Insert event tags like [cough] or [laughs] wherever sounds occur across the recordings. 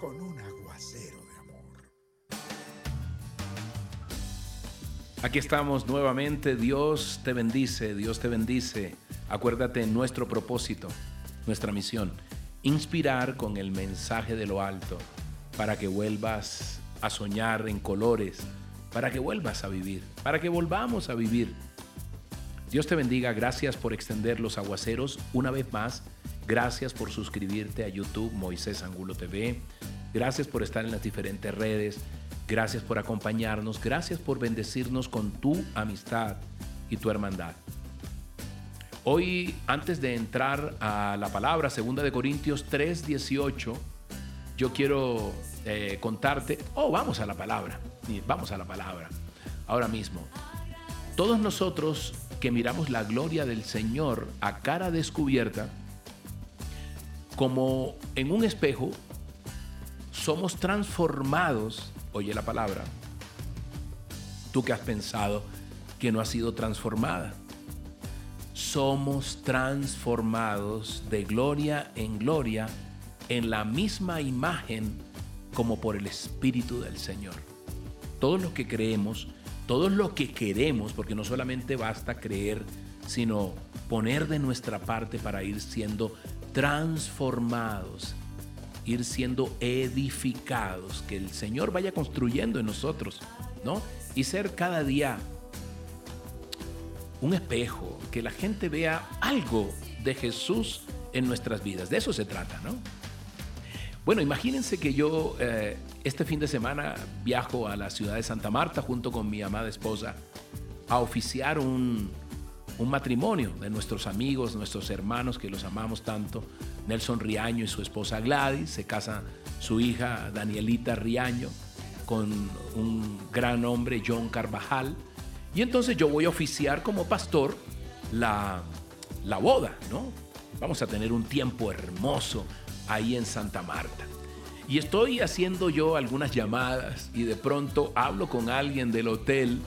con un aguacero de amor. Aquí estamos nuevamente. Dios te bendice, Dios te bendice. Acuérdate nuestro propósito, nuestra misión. Inspirar con el mensaje de lo alto para que vuelvas a soñar en colores, para que vuelvas a vivir, para que volvamos a vivir. Dios te bendiga. Gracias por extender los aguaceros una vez más. Gracias por suscribirte a YouTube Moisés Angulo TV. Gracias por estar en las diferentes redes. Gracias por acompañarnos. Gracias por bendecirnos con tu amistad y tu hermandad. Hoy, antes de entrar a la palabra, segunda de Corintios 3:18, yo quiero eh, contarte. Oh, vamos a la palabra. Vamos a la palabra. Ahora mismo. Todos nosotros que miramos la gloria del Señor a cara descubierta, como en un espejo, somos transformados, oye la palabra, tú que has pensado que no has sido transformada, somos transformados de gloria en gloria en la misma imagen como por el Espíritu del Señor. Todos los que creemos, todos los que queremos, porque no solamente basta creer, sino poner de nuestra parte para ir siendo transformados, ir siendo edificados, que el Señor vaya construyendo en nosotros, ¿no? Y ser cada día un espejo, que la gente vea algo de Jesús en nuestras vidas. De eso se trata, ¿no? Bueno, imagínense que yo eh, este fin de semana viajo a la ciudad de Santa Marta junto con mi amada esposa a oficiar un, un matrimonio de nuestros amigos, nuestros hermanos que los amamos tanto. Nelson Riaño y su esposa Gladys, se casa su hija Danielita Riaño con un gran hombre, John Carvajal. Y entonces yo voy a oficiar como pastor la, la boda, ¿no? Vamos a tener un tiempo hermoso ahí en Santa Marta. Y estoy haciendo yo algunas llamadas y de pronto hablo con alguien del hotel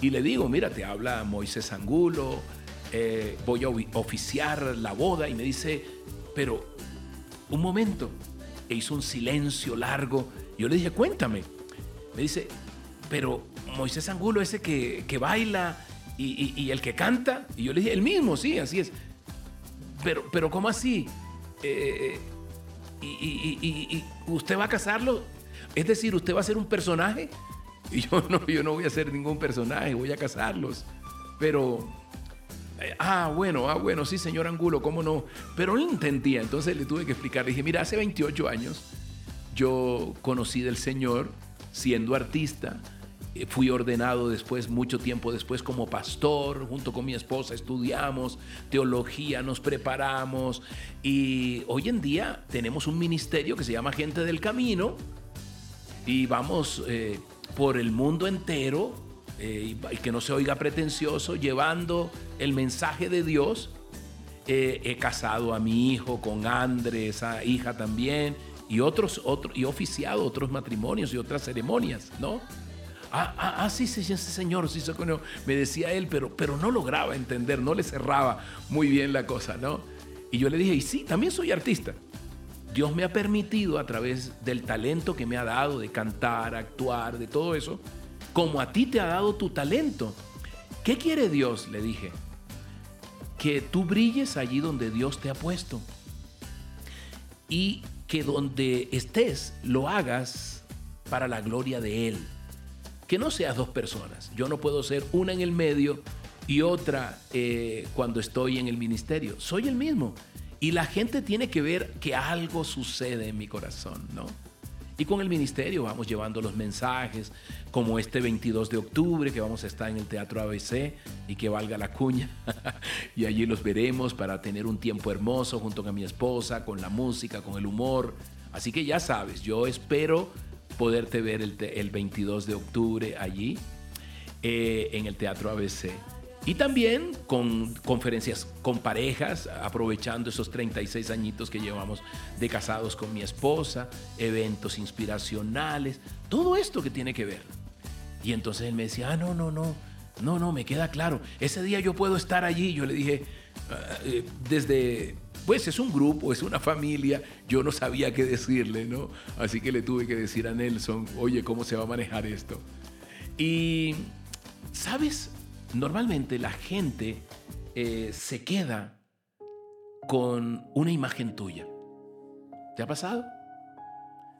y le digo, mira, te habla Moisés Angulo, eh, voy a oficiar la boda y me dice, pero un momento, e hizo un silencio largo. Yo le dije, cuéntame. Me dice, pero Moisés Angulo, ese que, baila y, el que canta. Y yo le dije, el mismo, sí, así es. Pero, pero ¿cómo así? Eh, y, usted va a casarlo? Es decir, ¿usted va a ser un personaje? [laughs] Y yo no, yo no voy a ser ningún personaje, voy a casarlos. Pero, eh, ah, bueno, ah, bueno, sí, señor Angulo, ¿cómo no? Pero no entendía, entonces le tuve que explicar. Le dije, mira, hace 28 años yo conocí del Señor siendo artista. Eh, fui ordenado después, mucho tiempo después, como pastor. Junto con mi esposa estudiamos teología, nos preparamos. Y hoy en día tenemos un ministerio que se llama Gente del Camino. Y vamos eh, por el mundo entero, eh, y que no se oiga pretencioso, llevando el mensaje de Dios. he casado a mi hijo con Andrés, esa hija también, y otros, otros, y oficiado otros matrimonios y otras ceremonias, ¿no? Ah, ah, ah sí, sí, sí, señor, sí, me decía él, pero, pero no lograba entender, no le cerraba muy bien la cosa, ¿no? Y yo le dije, y sí, también soy artista. Dios me ha permitido a través del talento que me ha dado de cantar, actuar, de todo eso, como a ti te ha dado tu talento. ¿Qué quiere Dios? Le dije. Que tú brilles allí donde Dios te ha puesto. Y que donde estés lo hagas para la gloria de Él. Que no seas dos personas. Yo no puedo ser una en el medio y otra eh, cuando estoy en el ministerio. Soy el mismo. Y la gente tiene que ver que algo sucede en mi corazón, ¿no? Y con el ministerio vamos llevando los mensajes, como este 22 de octubre, que vamos a estar en el Teatro ABC y que valga la cuña. [laughs] y allí los veremos para tener un tiempo hermoso junto con mi esposa, con la música, con el humor. Así que ya sabes, yo espero poderte ver el, 22 de octubre allí eh, en el Teatro ABC. Y también con conferencias con parejas, aprovechando esos 36 añitos que llevamos de casados con mi esposa, eventos inspiracionales, todo esto que tiene que ver. Y entonces él me decía, ah, no, no, no, no, no, me queda claro, ese día yo puedo estar allí. Yo le dije, ah, eh, desde, pues es un grupo, es una familia, yo no sabía qué decirle, ¿no? Así que le tuve que decir a Nelson, oye, ¿cómo se va a manejar esto? Y, ¿sabes? Normalmente la gente eh, se queda con una imagen tuya. ¿Te ha pasado?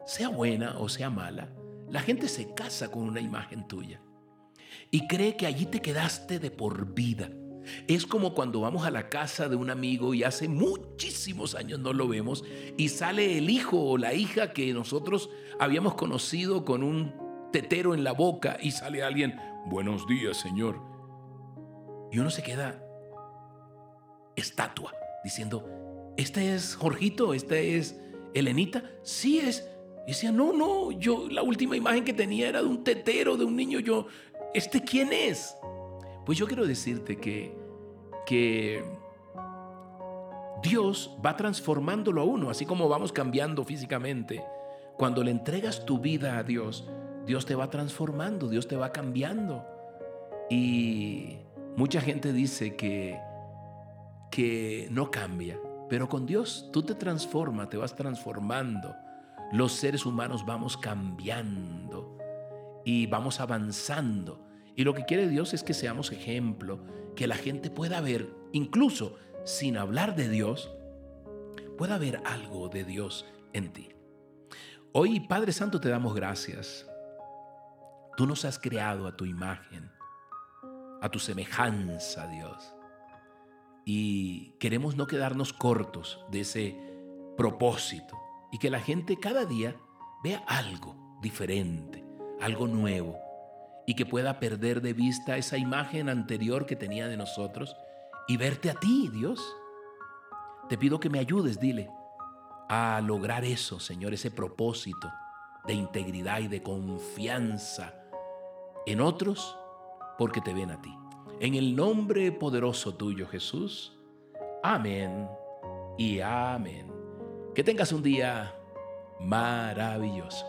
Sea buena o sea mala, la gente se casa con una imagen tuya y cree que allí te quedaste de por vida. Es como cuando vamos a la casa de un amigo y hace muchísimos años no lo vemos y sale el hijo o la hija que nosotros habíamos conocido con un tetero en la boca y sale alguien, buenos días señor. Y uno se queda estatua diciendo, ¿este es Jorgito? ¿Este es Elenita? Sí es. Y decía, no, no, yo la última imagen que tenía era de un tetero, de un niño, yo, ¿este quién es? Pues yo quiero decirte que, que Dios va transformándolo a uno, así como vamos cambiando físicamente. Cuando le entregas tu vida a Dios, Dios te va transformando, Dios te va cambiando. Y mucha gente dice que, que no cambia, pero con Dios tú te transformas, te vas transformando. Los seres humanos vamos cambiando y vamos avanzando. Y lo que quiere Dios es que seamos ejemplo, que la gente pueda ver, incluso sin hablar de Dios, pueda ver algo de Dios en ti. Hoy, Padre Santo, te damos gracias. Tú nos has creado a tu imagen, a tu semejanza, Dios. Y queremos no quedarnos cortos de ese propósito y que la gente cada día vea algo diferente, algo nuevo y que pueda perder de vista esa imagen anterior que tenía de nosotros y verte a ti, Dios. Te pido que me ayudes, dile, a lograr eso, Señor, ese propósito de integridad y de confianza en otros porque te ven a ti. En el nombre poderoso tuyo, Jesús. Amén y amén. Que tengas un día maravilloso.